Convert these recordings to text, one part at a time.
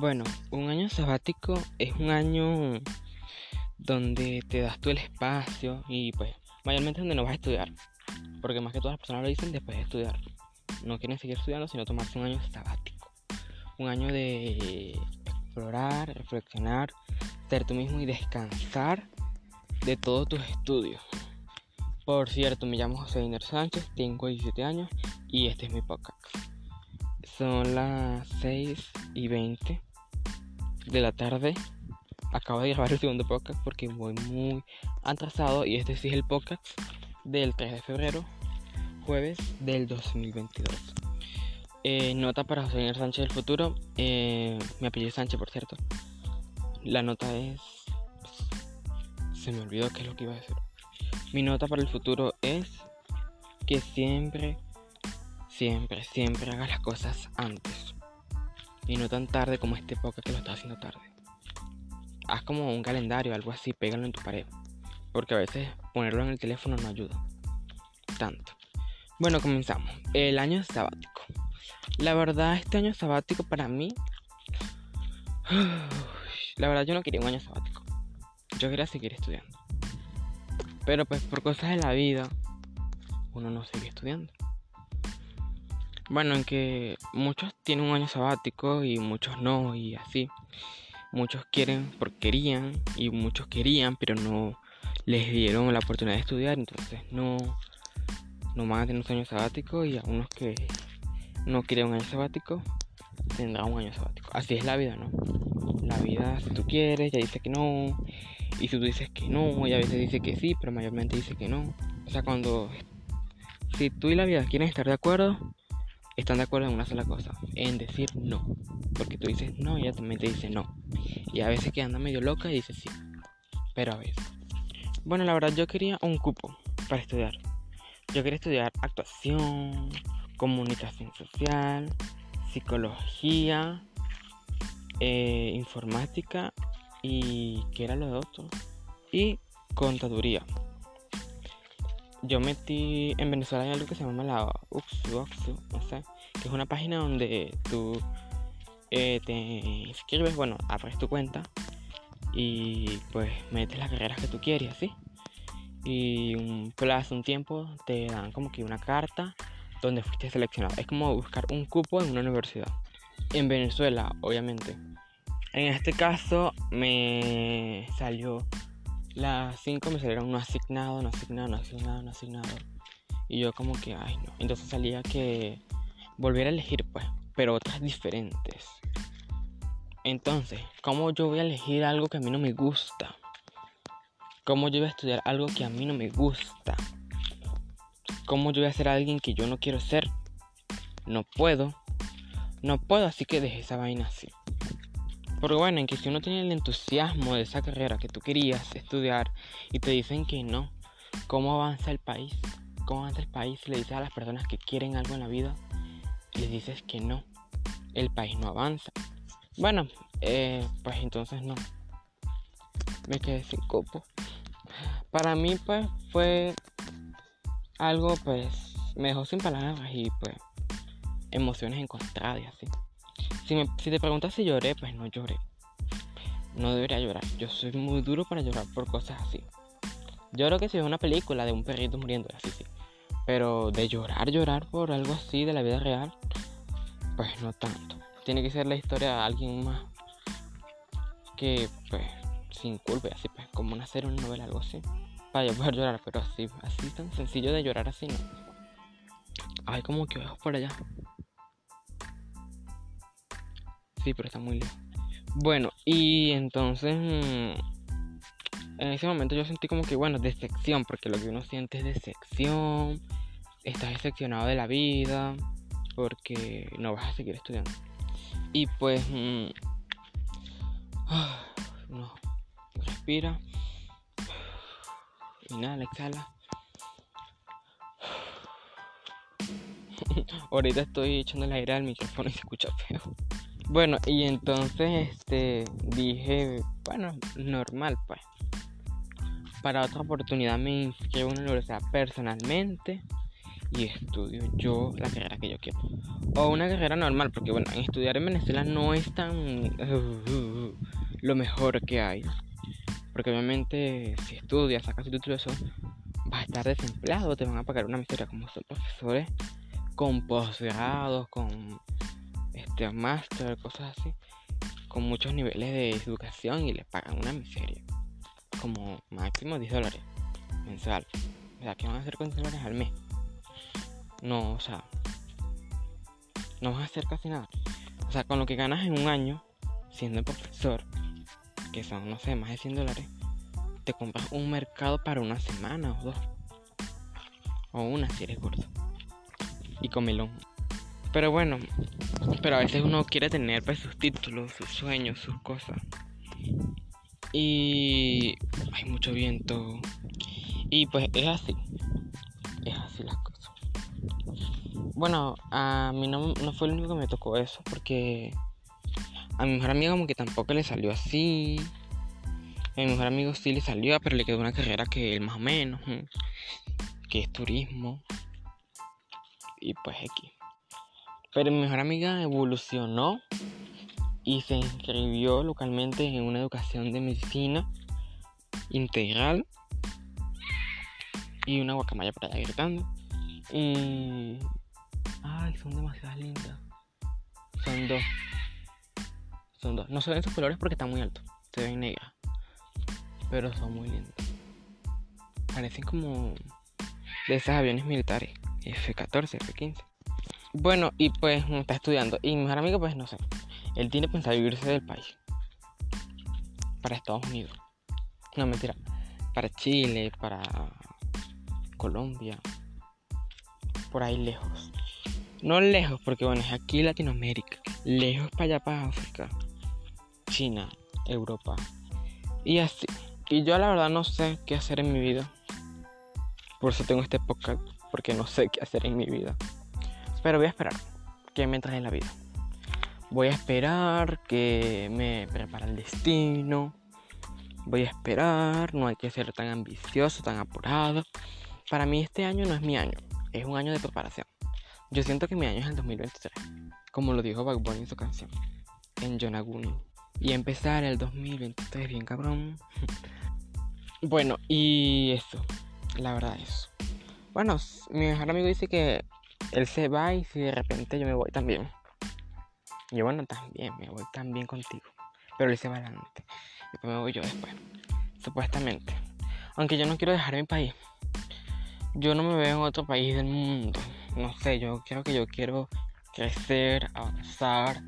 Bueno, un año sabático es un año donde te das tú el espacio y pues mayormente donde no vas a estudiar. Porque más que todas las personas lo dicen después de estudiar. No quieren seguir estudiando, sino tomarse un año sabático. Un año de explorar, reflexionar, ser tú mismo y descansar de todos tus estudios. Por cierto, me llamo José Iner Sánchez, tengo 17 años y este es mi podcast. Son las 6 y 20 de la tarde. Acabo de grabar el segundo podcast porque voy muy atrasado y este sí es el podcast del 3 de febrero, jueves del 2022. Eh, nota para José Sánchez del futuro. Eh, mi apellido Sánchez, por cierto. La nota es... Se me olvidó qué es lo que iba a decir. Mi nota para el futuro es que siempre, siempre, siempre hagas las cosas antes y no tan tarde como este podcast que lo está haciendo tarde. Haz como un calendario, algo así, pégalo en tu pared. Porque a veces ponerlo en el teléfono no ayuda tanto. Bueno, comenzamos. El año sabático. La verdad, este año sabático para mí. La verdad, yo no quería un año sabático. Yo quería seguir estudiando. Pero pues por cosas de la vida, uno no sigue estudiando. Bueno, en que muchos tienen un año sabático y muchos no, y así. Muchos quieren porque querían y muchos querían, pero no les dieron la oportunidad de estudiar, entonces no, no van a tener un año sabático y a unos que no quieren un año sabático tendrán un año sabático. Así es la vida, ¿no? La vida, si tú quieres, ya dice que no, y si tú dices que no, y a veces dice que sí, pero mayormente dice que no. O sea, cuando si tú y la vida quieren estar de acuerdo, están de acuerdo en una sola cosa, en decir no. Porque tú dices no y ella también te dice no. Y a veces que anda medio loca y dice sí. Pero a veces. Bueno, la verdad yo quería un cupo para estudiar. Yo quería estudiar actuación, comunicación social, psicología, eh, informática y ¿qué era lo de otro? Y contaduría yo metí en Venezuela hay algo que se llama la UXU, no sé, que es una página donde tú eh, te inscribes, bueno, abres tu cuenta y pues metes las carreras que tú quieres, ¿sí? Y un plazo, un tiempo, te dan como que una carta donde fuiste seleccionado. Es como buscar un cupo en una universidad. En Venezuela, obviamente. En este caso me salió las 5 me salieron no asignado, no asignado, no asignado, no asignado. Y yo como que, ay no. Entonces salía que volviera a elegir pues, pero otras diferentes. Entonces, ¿cómo yo voy a elegir algo que a mí no me gusta? ¿Cómo yo voy a estudiar algo que a mí no me gusta? ¿Cómo yo voy a ser alguien que yo no quiero ser? No puedo. No puedo, así que dejé esa vaina así. Porque bueno, en que si uno tiene el entusiasmo de esa carrera que tú querías estudiar y te dicen que no, ¿cómo avanza el país? ¿Cómo avanza el país le dices a las personas que quieren algo en la vida les dices que no? El país no avanza. Bueno, eh, pues entonces no. Me quedé sin copo. Para mí pues fue algo pues me dejó sin palabras y pues emociones encontradas y así. Si, te preguntas si lloré, pues no lloré. No debería llorar. Yo soy muy duro para llorar por cosas así. Lloro que si es una película de un perrito muriendo, así sí. Pero de llorar, llorar por algo así de la vida real, pues no tanto. Tiene que ser la historia de alguien más que, pues, sin culpa, así, pues, como una serie, una novela, algo así. Para yo poder llorar, pero así, así tan sencillo de llorar así, no. Ay, como que ojos por allá. Pero está muy lejos. Bueno, y entonces mm, en ese momento yo sentí como que, bueno, decepción, porque lo que uno siente es decepción, estás decepcionado de la vida, porque no vas a seguir estudiando. Y pues, mm, no, respira, inhala, exhala. Ahorita estoy echando el aire al micrófono y se escucha feo. Bueno, y entonces este dije, bueno, normal pues. Para otra oportunidad me inscribo en una universidad personalmente y estudio yo la carrera que yo quiero. O una carrera normal, porque bueno, estudiar en Venezuela no es tan lo mejor que hay. Porque obviamente si estudias, sacas tu título, eso vas a estar desempleado, te van a pagar una miseria como son profesores con posgrados, con este máster, cosas así, con muchos niveles de educación y les pagan una miseria, como máximo 10 dólares mensual. O sea, ¿qué van a hacer con 10 dólares al mes? No, o sea, no vas a hacer casi nada. O sea, con lo que ganas en un año siendo profesor, que son, no sé, más de 100 dólares, te compras un mercado para una semana o dos. O una si eres gordo. Y comelón. Pero bueno, pero a veces uno quiere tener pues sus títulos, sus sueños, sus cosas. Y hay mucho viento. Y pues es así. Es así las cosas. Bueno, a mí no, no fue el único que me tocó eso porque a mi mejor amigo como que tampoco le salió así. A mi mejor amigo sí le salió, pero le quedó una carrera que él más o menos, que es turismo. Y pues aquí. Pero mi mejor amiga evolucionó y se inscribió localmente en una educación de medicina integral y una guacamaya para allá gritando. Y. Ay, son demasiado lindas. Son dos. Son dos. No se ven sus colores porque están muy altos. Se ven negras. Pero son muy lindas. Parecen como de esos aviones militares. F-14, F-15. Bueno, y pues está estudiando. Y mi mejor amigo, pues no sé. Él tiene pensado irse del país. Para Estados Unidos. No, mentira. Para Chile, para Colombia. Por ahí lejos. No lejos, porque bueno, es aquí Latinoamérica. Lejos para allá, para África. China, Europa. Y así. Y yo la verdad no sé qué hacer en mi vida. Por eso tengo este podcast. Porque no sé qué hacer en mi vida. Pero voy a esperar que me trae la vida. Voy a esperar que me prepara el destino. Voy a esperar, no hay que ser tan ambicioso, tan apurado. Para mí este año no es mi año, es un año de preparación. Yo siento que mi año es el 2023, como lo dijo Bug en su canción, en Yonaguni. Y empezar el 2023 bien cabrón. bueno, y eso, la verdad es. Bueno, mi mejor amigo dice que él se va y si de repente yo me voy también. Yo bueno, también, me voy también contigo. Pero él se va adelante. Y después me voy yo después. Supuestamente. Aunque yo no quiero dejar mi país. Yo no me veo en otro país del mundo. No sé, yo creo que yo quiero crecer, avanzar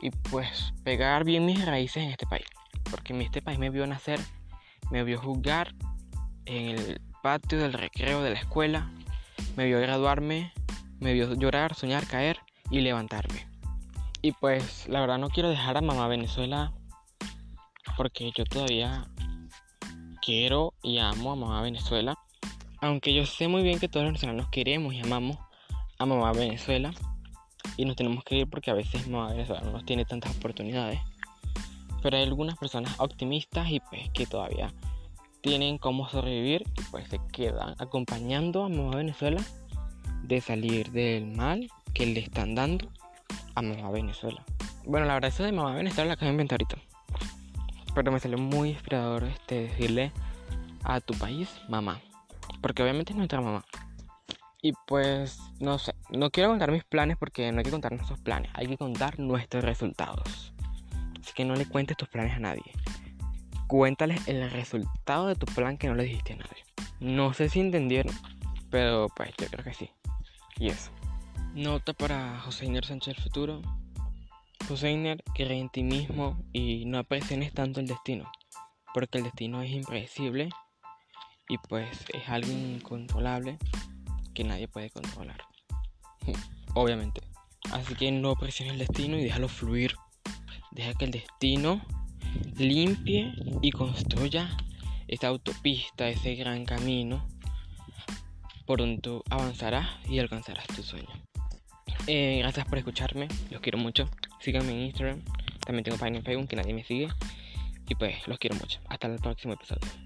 y pues pegar bien mis raíces en este país. Porque en este país me vio nacer, me vio jugar en el patio del recreo de la escuela, me vio graduarme, me vio llorar, soñar, caer y levantarme. Y pues la verdad no quiero dejar a mamá Venezuela porque yo todavía quiero y amo a mamá Venezuela. Aunque yo sé muy bien que todos los venezolanos queremos y amamos a mamá Venezuela y nos tenemos que ir porque a veces mamá Venezuela no nos tiene tantas oportunidades. Pero hay algunas personas optimistas y pues que todavía tienen cómo sobrevivir y pues se quedan acompañando a mamá Venezuela de salir del mal que le están dando a Mamá Venezuela. Bueno, la verdad, eso de Mamá Venezuela la acabo de inventar ahorita. Pero me salió muy inspirador este, decirle a tu país mamá. Porque obviamente es nuestra mamá. Y pues, no sé, no quiero contar mis planes porque no hay que contar nuestros planes, hay que contar nuestros resultados. Así que no le cuentes tus planes a nadie. Cuéntales el resultado de tu plan que no le dijiste a nadie. No sé si entendieron, pero pues yo creo que sí. Y eso. Nota para José Iner Sánchez del futuro. José Iner, cree en ti mismo y no presiones tanto el destino, porque el destino es impredecible y pues es algo incontrolable que nadie puede controlar. Obviamente. Así que no presiones el destino y déjalo fluir. Deja que el destino limpie y construya esa autopista, ese gran camino pronto avanzarás y alcanzarás tu sueño. Eh, gracias por escucharme, los quiero mucho. Síganme en Instagram, también tengo página en Facebook que nadie me sigue. Y pues los quiero mucho. Hasta el próximo episodio.